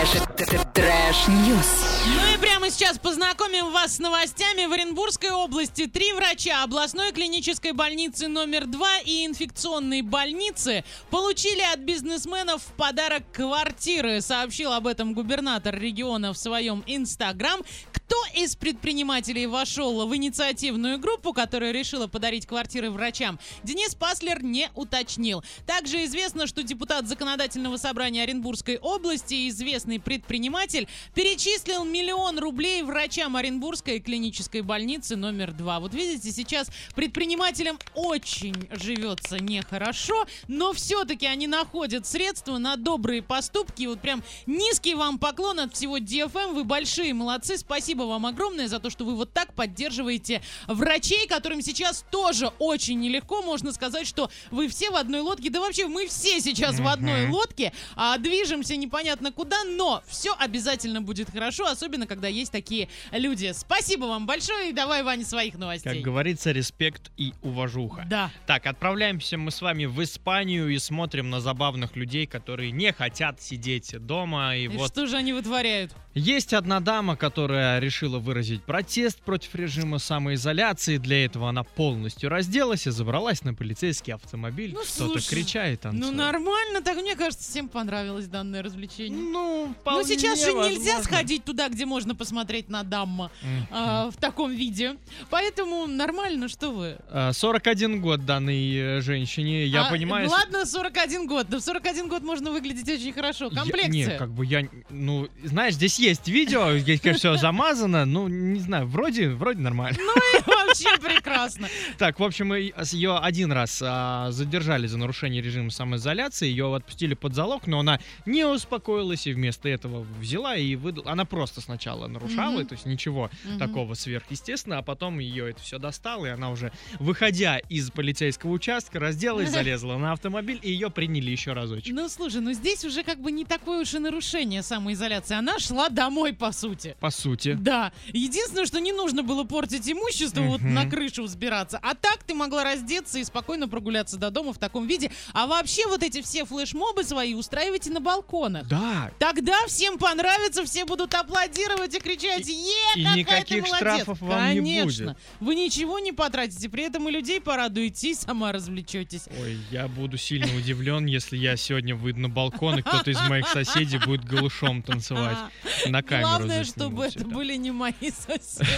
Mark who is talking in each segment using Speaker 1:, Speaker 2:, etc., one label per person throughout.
Speaker 1: Трэш, trash news.
Speaker 2: Ну и сейчас познакомим вас с новостями. В Оренбургской области три врача областной клинической больницы номер два и инфекционной больницы получили от бизнесменов в подарок квартиры. Сообщил об этом губернатор региона в своем инстаграм. Кто из предпринимателей вошел в инициативную группу, которая решила подарить квартиры врачам, Денис Паслер не уточнил. Также известно, что депутат Законодательного собрания Оренбургской области и известный предприниматель перечислил миллион рублей врачам Оренбургской клинической больницы номер два. Вот видите, сейчас предпринимателям очень живется нехорошо, но все-таки они находят средства на добрые поступки. И вот прям низкий вам поклон от всего DFM. Вы большие молодцы. Спасибо вам огромное за то, что вы вот так поддерживаете врачей, которым сейчас тоже очень нелегко. Можно сказать, что вы все в одной лодке. Да вообще мы все сейчас в одной лодке, а движемся непонятно куда, но все обязательно будет хорошо, особенно когда есть такие люди. Спасибо вам большое и давай, Ваня, своих новостей.
Speaker 3: Как говорится, респект и уважуха.
Speaker 2: Да.
Speaker 3: Так, отправляемся мы с вами в Испанию и смотрим на забавных людей, которые не хотят сидеть дома. И,
Speaker 2: И
Speaker 3: вот
Speaker 2: что же они вытворяют?
Speaker 3: есть одна дама, которая решила выразить протест против режима самоизоляции. Для этого она полностью разделась и забралась на полицейский автомобиль.
Speaker 2: Ну, слушай,
Speaker 3: кричает,
Speaker 2: Ну
Speaker 3: танцует.
Speaker 2: нормально, так мне кажется, всем понравилось данное развлечение.
Speaker 3: Ну,
Speaker 2: Но
Speaker 3: вполне
Speaker 2: сейчас же нельзя
Speaker 3: возможно.
Speaker 2: сходить туда, где можно посмотреть на дамма а, в таком виде. Поэтому нормально, что вы.
Speaker 3: А, 41 год данной э, женщине. Я
Speaker 2: А,
Speaker 3: понимаю...
Speaker 2: ну Ладно, 41 год. Да в 41 год можно выглядеть очень хорошо.
Speaker 3: Я-
Speaker 2: Комплекция.
Speaker 3: не, как бы я, ну, знаешь, здесь есть видео, здесь, конечно, все замазано, ну, не знаю, вроде, вроде нормально.
Speaker 2: Вообще прекрасно.
Speaker 3: Так, в общем, ее один раз а, задержали за нарушение режима самоизоляции, ее отпустили под залог, но она не успокоилась и вместо этого взяла и выдала. Она просто сначала нарушала, то есть ничего такого сверхъестественного, а потом ее это все достало, и она уже, выходя из полицейского участка, разделась, залезла на автомобиль, и ее приняли еще разочек.
Speaker 2: Ну слушай, ну здесь уже как бы не такое уж и нарушение самоизоляции. Она шла домой, по сути.
Speaker 3: По сути.
Speaker 2: Да. Единственное, что не нужно было портить имущество, вот
Speaker 3: Мгм.
Speaker 2: на крышу взбираться. А так ты могла раздеться и спокойно прогуляться до дома в таком виде. А вообще вот эти все флешмобы свои устраивайте на балконах.
Speaker 3: Да,
Speaker 2: Тогда всем понравится, все будут аплодировать и кричать «Е,
Speaker 3: и
Speaker 2: какая
Speaker 3: никаких
Speaker 2: ты молодец!»
Speaker 3: штрафов вам не
Speaker 2: Конечно.
Speaker 3: будет.
Speaker 2: Вы ничего не потратите, при этом и людей порадуете, и сама развлечетесь.
Speaker 3: Ой, я буду сильно удивлен, если я сегодня выйду на балкон, и кто-то из моих соседей будет голышом танцевать. На камеру
Speaker 2: Главное, чтобы это. были не мои соседи.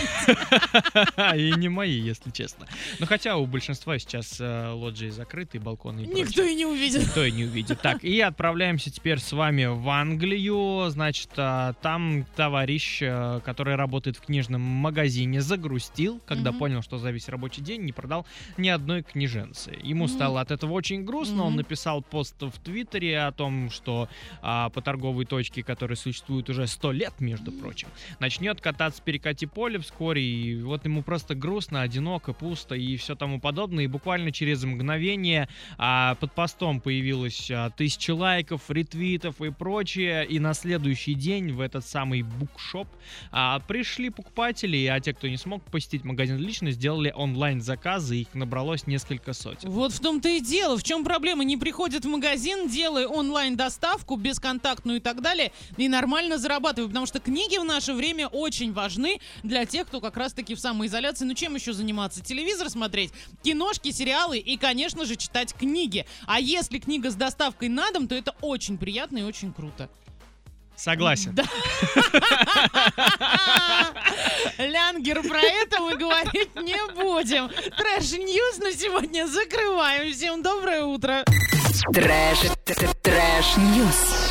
Speaker 3: И не мои, если честно. Но хотя у большинства сейчас э, лоджии закрыты, балконы и
Speaker 2: Никто
Speaker 3: прочее.
Speaker 2: и не увидит.
Speaker 3: Никто и не увидит. Так, и отправляемся теперь с вами в Англию. Значит, а, там товарищ, э, который работает в книжном магазине, загрустил, когда
Speaker 2: Мгм.
Speaker 3: понял, что за весь рабочий день не продал ни одной книженцы. Ему
Speaker 2: Мгм.
Speaker 3: стало от этого очень грустно. Он
Speaker 2: Мгм.
Speaker 3: написал пост в Твиттере о том, что а, по торговой точке, которая существует уже сто лет, между прочим, начнет кататься перекати поле вскоре. И вот ему просто грустно, одиноко, пусто и все тому подобное. И буквально через мгновение а, под постом появилось а, тысяча лайков, ретвитов и прочее. И на следующий день в этот самый букшоп а, пришли покупатели, а те, кто не смог посетить магазин лично, сделали онлайн-заказы. Их набралось несколько сотен.
Speaker 2: Вот в том-то и дело. В чем проблема? Не приходят в магазин, делая онлайн-доставку, бесконтактную и так далее, и нормально зарабатывают. Потому что книги в наше время очень важны для тех, кто как раз-таки в самоизоляции. Ну чем еще заниматься? Телевизор смотреть, киношки, сериалы и, конечно же, читать книги. А если книга с доставкой на дом, то это очень приятно и очень круто.
Speaker 3: Согласен.
Speaker 2: Да. Лянгер, про это мы говорить не будем. Trash news на сегодня закрываем. Всем доброе утро.
Speaker 1: Трэш, трэш-ньюс.